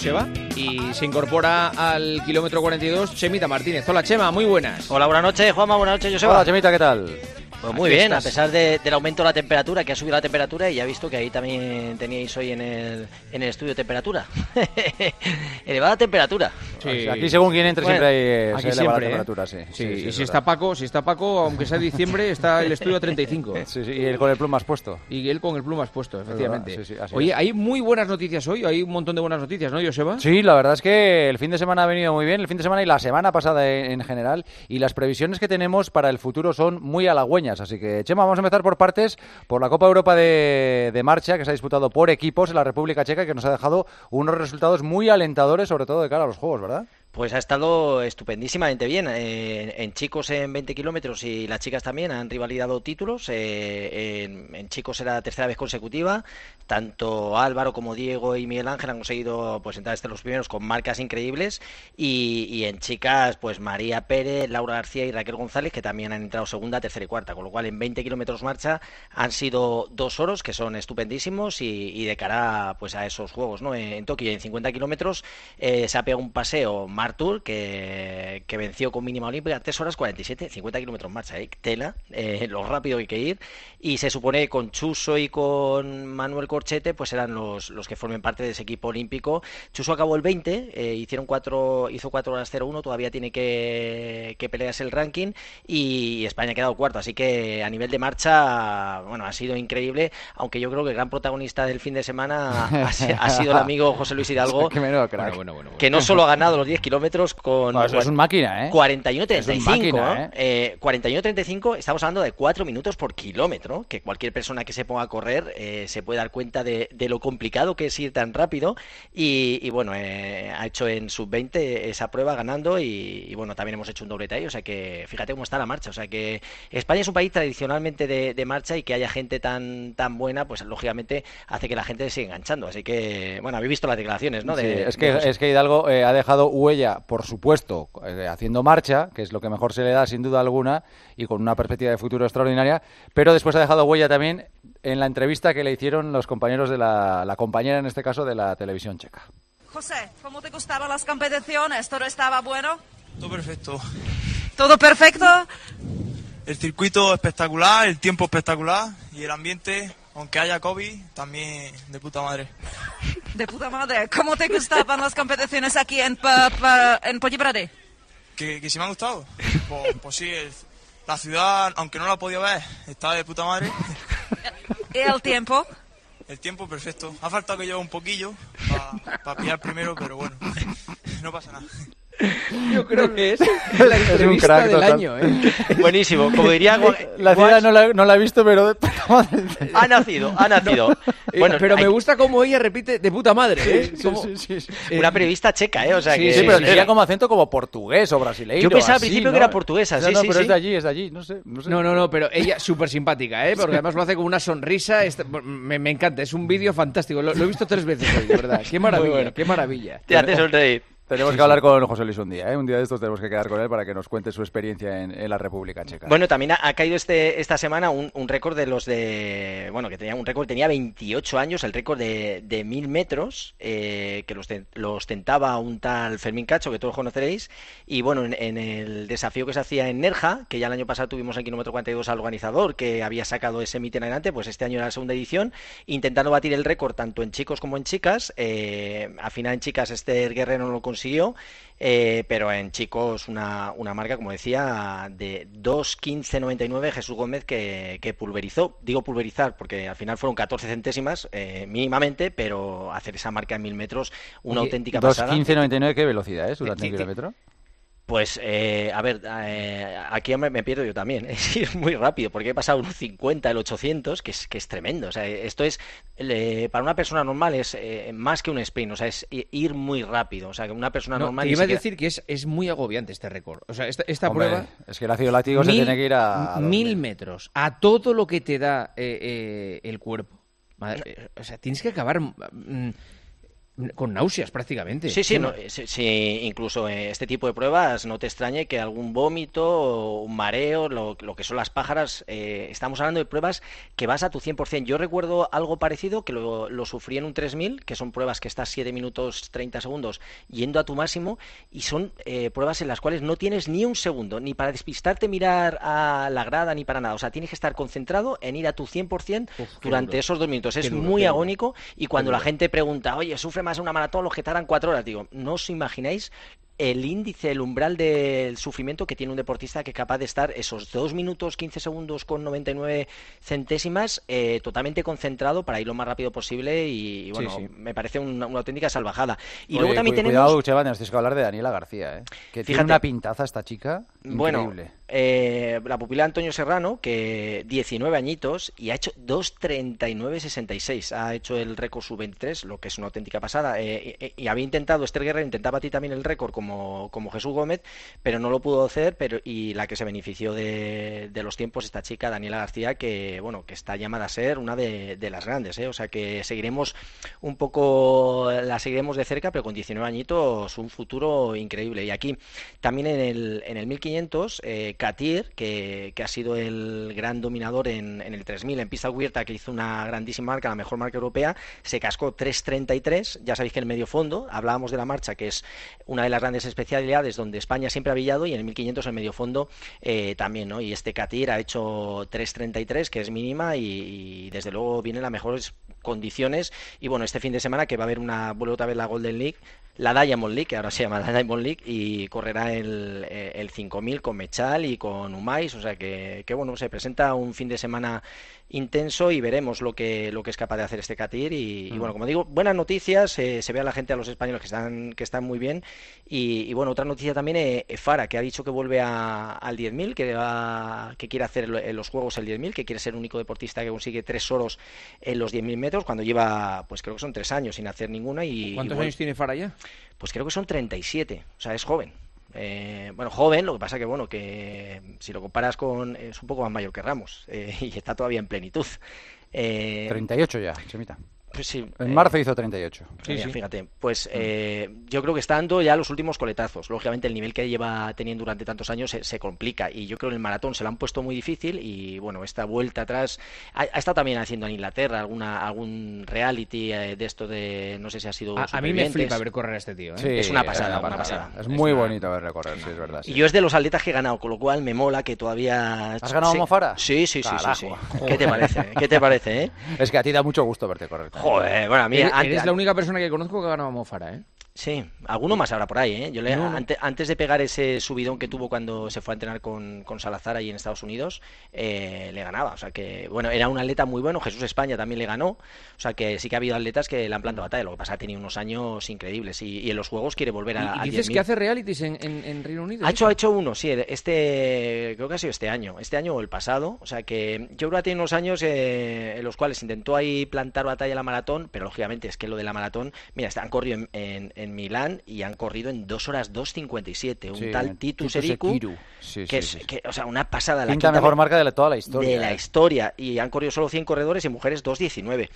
Joseba y se incorpora al kilómetro 42 Chemita Martínez. Hola Chema, muy buenas. Hola, buenas noches, Juanma, buenas noches, Joseba. Hola Chemita, ¿qué tal? Pues muy bien, a pesar del aumento de la temperatura, que ha subido la temperatura, y ya he visto que ahí también teníais hoy en el, en el estudio temperatura. elevada temperatura. Sí. Aquí según quien entre siempre hay aquí siempre, ¿eh? temperatura, sí. sí, y si está Paco, si está Paco, aunque sea diciembre, está el estudio a 35. Sí, sí, y él con el plumas puesto. Y él con el plumas puesto, efectivamente. Oye, hay muy buenas noticias hoy, hay un montón de buenas noticias, ¿no, Joseba? Sí, la verdad es que el fin de semana ha venido muy bien, el fin de semana y la semana pasada en, en general, y las previsiones que tenemos para el futuro son muy halagüeñas, así que, Chema, vamos a empezar por partes, por la Copa Europa de, de, marcha que se ha disputado por equipos en la República Checa que nos ha dejado unos resultados muy alentadores, sobre todo de cara a los Juegos, ¿verdad? Pues ha estado estupendísimamente bien. Eh, en chicos en 20 kilómetros y las chicas también han rivalidado títulos. Eh, en, chicos era tercera vez consecutiva. Tanto Álvaro como Diego y Miguel Ángel han conseguido pues entrar entre los primeros con marcas increíbles. Y, y, en chicas, pues María Pérez, Laura García y Raquel González, que también han entrado segunda, tercera y cuarta. Con lo cual en 20 kilómetros marcha han sido dos oros que son estupendísimos y, de cara pues a esos juegos. ¿no? En, en Tokio en 50 kilómetros eh, se ha pegado un paseo Artur, que, que, venció con mínima olímpica 3 horas 47, 50 kilómetros marcha, ¿eh? tela, eh, lo rápido que hay que ir. Y se supone que con Chuso y con Manuel Corchete, pues eran los, los que formen parte de ese equipo olímpico. Chuso acabó el 20, eh, hicieron cuatro, hizo 4 horas 01, todavía tiene que, que pelearse el ranking. Y España ha quedado cuarto, así que a nivel de marcha, bueno, ha sido increíble. Aunque yo creo que el gran protagonista del fin de semana ha, ha sido el amigo José Luis Hidalgo, bueno, bueno, bueno, bueno, que no solo ha ganado los 10 kilómetros con no, eso es un máquina, ¿eh? 41-35. ¿eh? eh 41-35, estamos hablando de 4 minutos por kilómetro, que cualquier persona que se ponga a correr eh, se puede dar cuenta de, de, lo complicado que es ir tan rápido. Y, y bueno, eh, ha hecho en sub-20 esa prueba ganando y, y, bueno, también hemos hecho un doblete ahí, o sea que fíjate cómo está la marcha. O sea que España es un país tradicionalmente de, de marcha y que haya gente tan, tan buena, pues lógicamente hace que la gente se siga enganchando. Así que, bueno, habéis visto las declaraciones, ¿no? De, sí, es, que, es que Hidalgo eh, ha dejado huella, por supuesto, eh, haciendo marcha, que es lo que mejor se le da sin duda alguna, y con una perspectiva de futuro extraordinaria, pero después ha dejado huella también en la entrevista que le hicieron los compañeros de la, la compañera, en este caso, de la televisión checa. José, ¿cómo te gustaban las competiciones? ¿Todo estaba bueno? Todo perfecto. ¿Todo perfecto? El circuito espectacular, el tiempo espectacular y el ambiente, aunque haya COVID, también de puta madre. De puta madre. ¿Cómo te gustaban las competiciones aquí en, pa, pa, en? Que, que si me ha gustado. Pues, pues sí, el, la ciudad, aunque no la podido ver, está de puta madre. ¿Y el tiempo? El tiempo perfecto. Ha faltado que lleve un poquillo para pa pillar primero, pero bueno, no pasa nada. Yo creo que es la entrevista es un crack, del total. año, ¿eh? Buenísimo. Como diría... La ciudad no la, no la he visto, pero... ha nacido, ha nacido. Bueno, pero hay... me gusta como ella repite de puta madre, ¿eh? Sí, como... sí, sí, sí, Una periodista checa, ¿eh? O sea sí, que... sí, pero tenía como acento como portugués o brasileño. Yo pensaba al principio ¿no? que era portuguesa, no, sí, no, sí, pero sí. es de allí, es de allí, no sé. No, sé. no, no, no, pero ella súper simpática, ¿eh? Porque además lo hace con una sonrisa. Está... Me, me, encanta, es un vídeo fantástico. Lo, lo, he visto tres veces hoy, de verdad. Qué maravilla, bueno. qué maravilla. Te hace sonreír. Tenemos que hablar con José Luis un día, ¿eh? Un día de estos tenemos que quedar con él para que nos cuente su experiencia en, en la República Checa. Bueno, también ha, ha caído este, esta semana un, un récord de los de... Bueno, que tenía un récord, tenía 28 años, el récord de, de 1000 metros, eh, que los, lo ostentaba un tal Fermín Cacho, que todos conoceréis. Y bueno, en, en, el desafío que se hacía en Nerja, que ya el año pasado tuvimos en kilómetro 42 al organizador, que había sacado ese mito en adelante, pues este año era la segunda edición, intentando batir el récord tanto en chicos como en chicas. Eh, al final en chicas Esther Guerrero no lo consiguió. Eh, pero en chicos una, una, marca, como decía, de 2.15.99 Jesús Gómez que, que, pulverizó. Digo pulverizar porque al final fueron 14 centésimas eh, mínimamente, pero hacer esa marca en mil metros, una Oye, auténtica 2, pasada. 2.15.99, ¿qué velocidad es durante el kilómetro? Pues, eh, a ver, eh, aquí me, me, pierdo yo también. Es ir muy rápido, porque he pasado un 50, el 800, que es, que es tremendo. O sea, esto es, eh, para una persona normal es eh, más que un sprint, o sea, es ir muy rápido. O sea, que una persona no, normal... Te iba a decir que es, es muy agobiante este récord. O sea, esta, esta Hombre, prueba... Es que el ácido láctico mil, se tiene que ir a... a mil metros, a todo lo que te da eh, el cuerpo. Madre, o sea, tienes que acabar... Mm, con náuseas prácticamente. Sí, sí, no, sí, incluso este tipo de pruebas no te extrañe que algún vómito, un mareo, lo, que son las pájaras, eh, estamos hablando de pruebas que vas a tu 100%. Yo recuerdo algo parecido que lo, lo sufrí en un 3000, que son pruebas que estás 7 minutos 30 segundos yendo a tu máximo y son eh, pruebas en las cuales no tienes ni un segundo, ni para despistarte mirar a la grada, ni para nada. O sea, tienes que estar concentrado en ir a tu 100% durante esos dos minutos. Es muy agónico y cuando la gente pregunta, oye, sufre más una maratón, los que tardan cuatro horas, digo, no os imagináis el índice, el umbral del sufrimiento que tiene un deportista que es capaz de estar esos 2 minutos 15 segundos con 99 centésimas eh, totalmente concentrado para ir lo más rápido posible y, bueno, me parece una, auténtica salvajada. Y luego también tenemos... Cuidado, Chevan, nos tienes que hablar de Daniela García, ¿eh? que tiene una pintaza esta chica increíble. Bueno, eh, la pupila Antonio Serrano, que 19 añitos y ha hecho 2.39.66, ha hecho el récord sub-23, lo que es una auténtica pasada. Eh, y, había intentado, Esther Guerra intentaba a ti también el récord como como, Jesús Gómez, pero no lo pudo hacer, pero y la que se benefició de, los tiempos, esta chica, Daniela García, que bueno, que está llamada a ser una de, las grandes, ¿eh? o sea que seguiremos un poco, la seguiremos de cerca, pero con 19 añitos, un futuro increíble. Y aquí, también en el, en el 1500, eh, Katir, que, ha sido el gran dominador en, en el 3000, en pista cubierta, que hizo una grandísima marca, la mejor marca europea, se cascó 3.33, ya sabéis que el medio fondo, hablábamos de la marcha, que es una de las grandes especialidades donde España siempre ha brillado y en el 1500 el medio fondo eh, también, ¿no? Y este Katir ha hecho 3.33, que es mínima y, desde luego viene en las mejores condiciones y bueno, este fin de semana que va a haber una, vuelve otra vez la Golden League, la Diamond League, que ahora se llama la Diamond League, y correrá el, eh, el 5000 con Mechal y con Umais, o sea que, que, bueno, se presenta un fin de semana intenso y veremos lo que, lo que es capaz de hacer este Katir y, bueno, como digo, buenas noticias, eh, se ve a la gente, a los españoles que están, que están muy bien y, bueno, otra noticia también, eh, Fara, que ha dicho que vuelve a, al 10.000, que, que quiere hacer en los Juegos el 10.000, que quiere ser el único deportista que consigue tres oros en los 10.000 metros, cuando lleva, pues creo que son tres años sin hacer ninguna. y ¿Cuántos años tiene Fara ya? Pues creo que son 37, o sea, es joven. Eh, bueno, joven, lo que pasa que, bueno, que si lo comparas con... es un poco más mayor que Ramos eh, y está todavía en plenitud. Eh, 38 ya, Chemita. Pues sí, en eh, marzo hizo 38. Sí, sí. Fíjate, pues mm. eh, yo creo que está dando ya los últimos coletazos. Lógicamente el nivel que lleva teniendo durante tantos años se, complica y yo creo que el maratón se lo han puesto muy difícil y bueno, esta vuelta atrás ha, estado también haciendo en Inglaterra alguna algún reality eh, de esto de no sé si ha sido a, mí me flipa ver correr a este tío. es una pasada, una pasada. Es muy bonito verle correr, sí, es verdad. Y yo es de los atletas que he ganado, con lo cual me mola que todavía... ¿Has ganado Mofara? Sí, sí, sí, sí, ¿Qué te parece? ¿Qué te parece? Es que a ti da mucho gusto verte correr. Joder, bueno, a mí Eres, la única persona que conozco que ha ganado Mofara, ¿eh? Sí, alguno más habrá por ahí, ¿eh? Yo le, Antes, de pegar ese subidón que tuvo cuando se fue a entrenar con, Salazar ahí en Estados Unidos, eh, le ganaba. O sea que, bueno, era un atleta muy bueno. Jesús España también le ganó. O sea que sí que ha habido atletas que le han plantado batalla. Lo que pasa es que ha tenido unos años increíbles y, en los Juegos quiere volver a. ¿Y, dices que hace realities en, Reino Unido? Ha hecho, ha hecho uno, sí. Este, creo que ha sido este año. Este año o el pasado. O sea que yo creo que tiene unos años eh, en los cuales intentó ahí plantar batalla a la maratón, pero lógicamente es que lo de la maratón, mira, han corrido en, en Milán y han corrido en 2 horas 2.57. Un tal Titus, Ericu, que es, que, o sea, una pasada. La quinta, mejor marca de toda la historia. De la historia. Y han corrido solo 100 corredores y mujeres 2.19.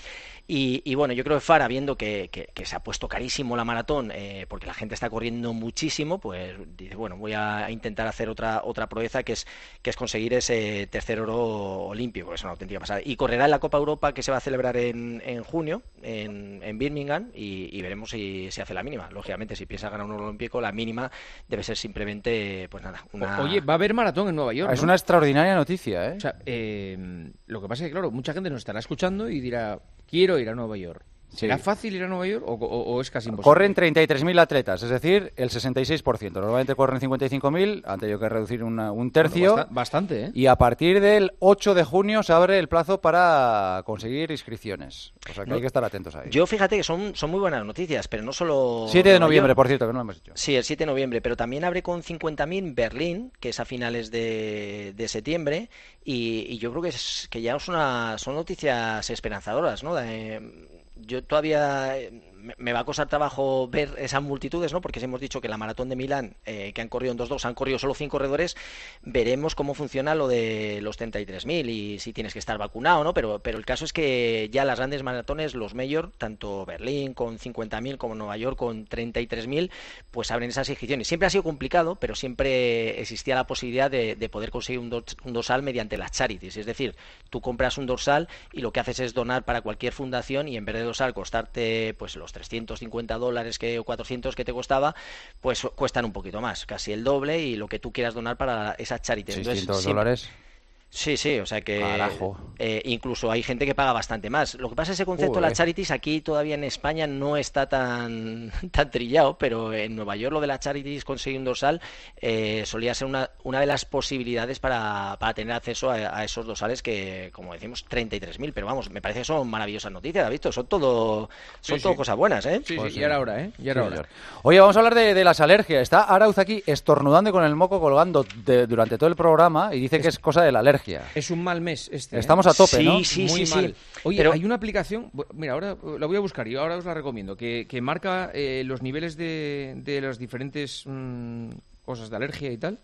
Y, bueno, yo creo que Fara, viendo que, se ha puesto carísimo la maratón, eh, porque la gente está corriendo muchísimo, pues dice, bueno, voy a intentar hacer otra otra proeza que es que es conseguir ese tercer oro olímpico, que es una auténtica pasada. Y correrá en la Copa Europa que se va a celebrar en, en junio, en, en Birmingham, y, veremos si se hace la mínima. Lógicamente, si piensa ganar un oro olímpico, la mínima debe ser simplemente, pues nada, una... Oye, va a haber maratón en Nueva York. Es una extraordinaria noticia, ¿eh? O sea, eh, lo que pasa es que, claro, mucha gente nos estará escuchando y dirá, quiero ir a Nueva York. ¿Será fácil ir a Nueva York o, es casi imposible? Corren 33.000 atletas, es decir, el 66%. Normalmente corren 55.000, han tenido que reducir un tercio. bastante, ¿eh? Y a partir del 8 de junio se abre el plazo para conseguir inscripciones. O sea que hay que estar atentos ahí. Yo fíjate que son, son muy buenas noticias, pero no solo... 7 de noviembre, por cierto, que no lo hemos dicho. Sí, el 7 de noviembre, pero también abre con 50.000 Berlín, que es a finales de, de septiembre, y, yo creo que, que ya es una, son noticias esperanzadoras, ¿no? Yo todavía me va a costar trabajo ver esas multitudes, ¿no? Porque si hemos dicho que la maratón de Milán, eh, que han corrido en 2-2, han corrido solo 100 corredores, veremos cómo funciona lo de los 33.000 y si tienes que estar vacunado, ¿no? Pero, pero el caso es que ya las grandes maratones, los mayor, tanto Berlín con 50.000 como Nueva York con 33.000, pues abren esas inscripciones. Siempre ha sido complicado, pero siempre existía la posibilidad de, poder conseguir un, un dorsal mediante las charities. Es decir, tú compras un dorsal y lo que haces es donar para cualquier fundación y en vez de dorsal costarte pues los 350 dólares que, o 400 que te costaba, pues cuestan un poquito más, casi el doble y lo que tú quieras donar para esa charity. 600 dólares. Sí, sí, o sea que eh, incluso hay gente que paga bastante más. Lo que pasa es ese concepto de las charities aquí todavía en España no está tan, tan trillado, pero en Nueva York lo de las charities conseguir un dorsal eh, solía ser una, una de las posibilidades para, para tener acceso a, esos dorsales que, como decimos, 33.000. Pero vamos, me parece que son maravillosas noticias, visto? Son todo, son todo cosas buenas, ¿eh? Sí, sí, y ahora ¿eh? Y ahora, Oye, vamos a hablar de, las alergias. Está Arauz aquí estornudando con el moco colgando durante todo el programa y dice que es cosa de la alergia. Es un mal mes este. ¿eh? Estamos a tope, sí, ¿no? Sí, Muy sí, mal. Oye, hay una aplicación, mira, ahora la voy a buscar y ahora os la recomiendo, que, marca eh, los niveles de, de las diferentes mm, cosas de alergia y tal.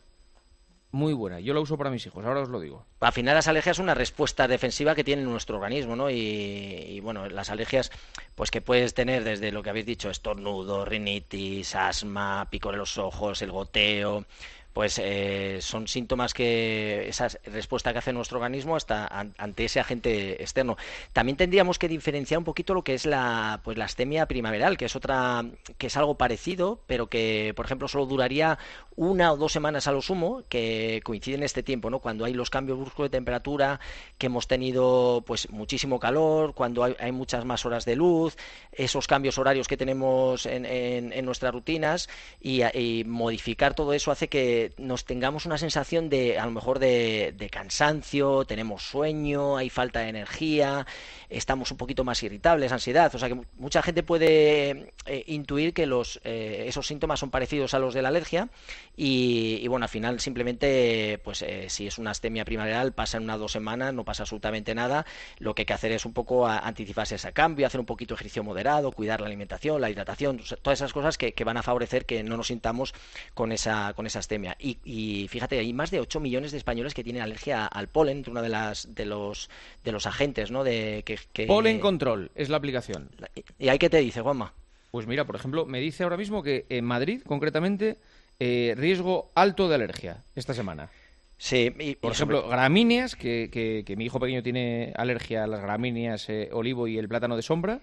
Muy buena, yo la uso para mis hijos, ahora os lo digo. Al final las alergias son una respuesta defensiva que tiene nuestro organismo, ¿no? Y, y, bueno, las alergias, pues que puedes tener desde lo que habéis dicho, estornudo, rinitis, asma, pico de los ojos, el goteo, pues eh, son síntomas que esa respuesta que hace nuestro organismo hasta ante ese agente externo. También tendríamos que diferenciar un poquito lo que es la pues la astemia primaveral, que es otra que es algo parecido, pero que por ejemplo solo duraría una o dos semanas a lo sumo, que coincide en este tiempo, ¿no? Cuando hay los cambios bruscos de temperatura, que hemos tenido pues muchísimo calor, cuando hay, muchas más horas de luz, esos cambios horarios que tenemos en, en, nuestras rutinas y modificar todo eso hace que nos tengamos una sensación de, a lo mejor, de, cansancio, tenemos sueño, hay falta de energía, estamos un poquito más irritables, ansiedad. O sea que mucha gente puede eh, intuir que los, eh, esos síntomas son parecidos a los de la alergia y, bueno, al final simplemente, pues eh, si es una astemia primaveral, pasa en unas dos semanas, no pasa absolutamente nada. Lo que hay que hacer es un poco anticiparse a ese cambio, hacer un poquito de ejercicio moderado, cuidar la alimentación, la hidratación, todas esas cosas que, van a favorecer que no nos sintamos con esa, con esa astemia. Y, fíjate, hay más de 8 millones de españoles que tienen alergia al polen, una de las de los de los agentes, ¿no? De que, Polen Control es la aplicación. ¿Y ahí qué te dice, Juanma? Pues mira, por ejemplo, me dice ahora mismo que en Madrid, concretamente, eh, riesgo alto de alergia esta semana. Sí, por ejemplo, gramíneas, que, que, mi hijo pequeño tiene alergia a las gramíneas, eh, olivo y el plátano de sombra.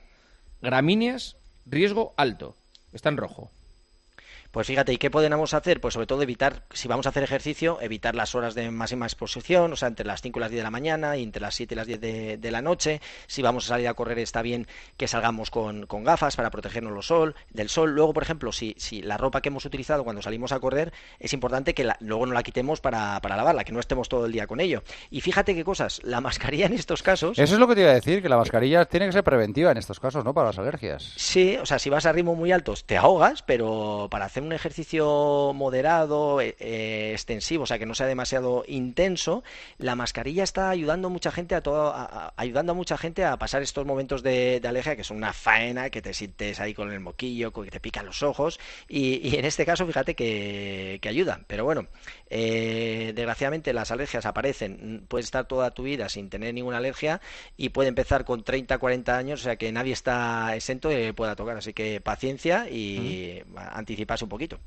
Gramíneas, riesgo alto. Está en rojo. Pues fíjate, ¿y qué podemos hacer? Pues sobre todo evitar, si vamos a hacer ejercicio, evitar las horas de máxima exposición, o sea, entre las 5 y las 10 de la mañana y entre las 7 y las 10 de, la noche. Si vamos a salir a correr está bien que salgamos con, gafas para protegernos los sol, del sol. Luego, por ejemplo, si, si la ropa que hemos utilizado cuando salimos a correr, es importante que luego no la quitemos para, para lavarla, que no estemos todo el día con ello. Y fíjate qué cosas, la mascarilla en estos casos... Eso es lo que te iba a decir, que la mascarilla tiene que ser preventiva en estos casos, ¿no? Para las alergias. Sí, o sea, si vas a ritmos muy altos te ahogas, pero para hacer un ejercicio moderado, eh, eh, extensivo, o sea, que no sea demasiado intenso, la mascarilla está ayudando a mucha gente a todo, ayudando a mucha gente a pasar estos momentos de, alergia que son una faena, que te sientes ahí con el moquillo, que te pican los ojos, y, en este caso, fíjate que, que ayuda. Pero bueno, eh, desgraciadamente las alergias aparecen, puedes estar toda tu vida sin tener ninguna alergia y puede empezar con 30, 40 años, o sea que nadie está exento de que pueda tocar, así que paciencia y anticiparse un poquito.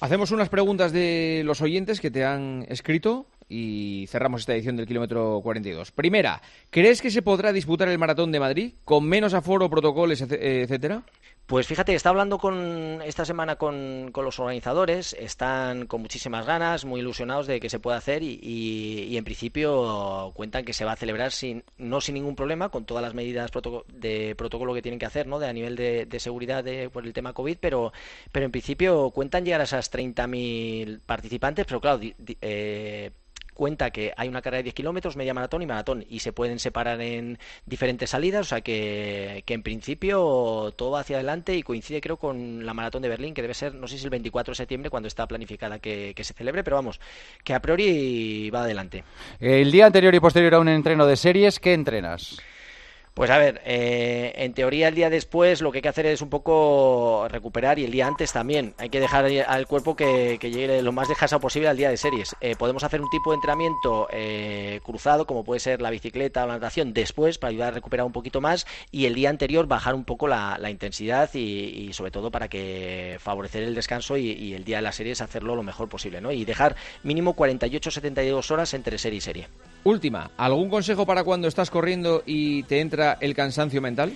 Hacemos unas preguntas de los oyentes que te han escrito y cerramos esta edición del kilómetro 42. Primera, ¿crees que se podrá disputar el maratón de Madrid con menos aforo, protocolos, etcétera? Pues fíjate, está hablando con esta semana con, los organizadores, están con muchísimas ganas, muy ilusionados de que se pueda hacer y, en principio cuentan que se va a celebrar sin, no sin ningún problema, con todas las medidas de protocolo que tienen que hacer, ¿no? De a nivel de, seguridad por el tema COVID, pero, pero en principio cuentan llegar a esas 30.000 participantes, pero claro, eh, cuenta que hay una carrera de 10 kilómetros, media maratón y maratón, y se pueden separar en diferentes salidas, o sea que, que, en principio todo va hacia adelante y coincide creo con la maratón de Berlín, que debe ser, no sé si el 24 de septiembre cuando está planificada que, que se celebre, pero vamos, que a priori va adelante. El día anterior y posterior a un entreno de series, ¿qué entrenas? Pues a ver, eh, en teoría el día después lo que hay que hacer es un poco recuperar y el día antes también. Hay que dejar al cuerpo que, llegue lo más descansado posible al día de series. Eh, podemos hacer un tipo de entrenamiento eh, cruzado, como puede ser la bicicleta o la natación, después para ayudar a recuperar un poquito más y el día anterior bajar un poco la, intensidad y, y, sobre todo para que favorecer el descanso y, y, el día de las series hacerlo lo mejor posible, ¿no? Y dejar mínimo 48-72 horas entre serie y serie. Última, ¿algún consejo para cuando estás corriendo y te entra el cansancio mental?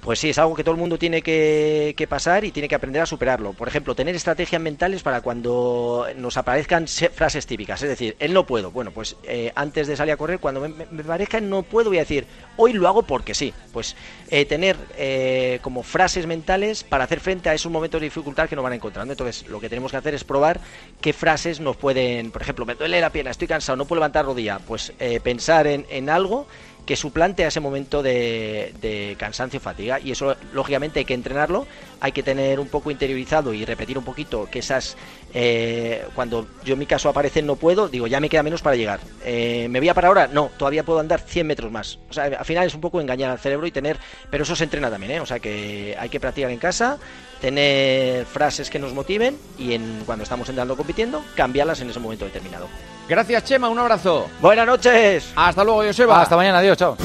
Pues sí, es algo que todo el mundo tiene que, pasar y tiene que aprender a superarlo. Por ejemplo, tener estrategias mentales para cuando nos aparezcan frases típicas. Es decir, él no puedo. Bueno, pues eh, antes de salir a correr, cuando me, me, parezca no puedo, voy a decir, hoy lo hago porque sí. Pues eh, tener eh, como frases mentales para hacer frente a esos momentos de dificultad que nos van encontrando. Entonces, lo que tenemos que hacer es probar qué frases nos pueden, por ejemplo, me duele la pierna, estoy cansado, no puedo levantar rodilla. Pues eh, pensar en, en algo que suplante a ese momento de, de cansancio fatiga. Y eso lógicamente hay que entrenarlo. Hay que tener un poco interiorizado y repetir un poquito que esas eh, cuando yo en mi caso aparecen no puedo digo ya me queda menos para llegar. Eh, me voy a para ahora no todavía puedo andar 100 metros más. O sea al final es un poco engañar al cerebro y tener pero eso se entrena también ¿eh? o sea que hay que practicar en casa tener frases que nos motiven y en, cuando estamos entrando compitiendo cambiarlas en ese momento determinado Gracias, Chema. Un abrazo. Buenas noches. Hasta luego, Joseba. Hasta mañana. Adiós. Chao.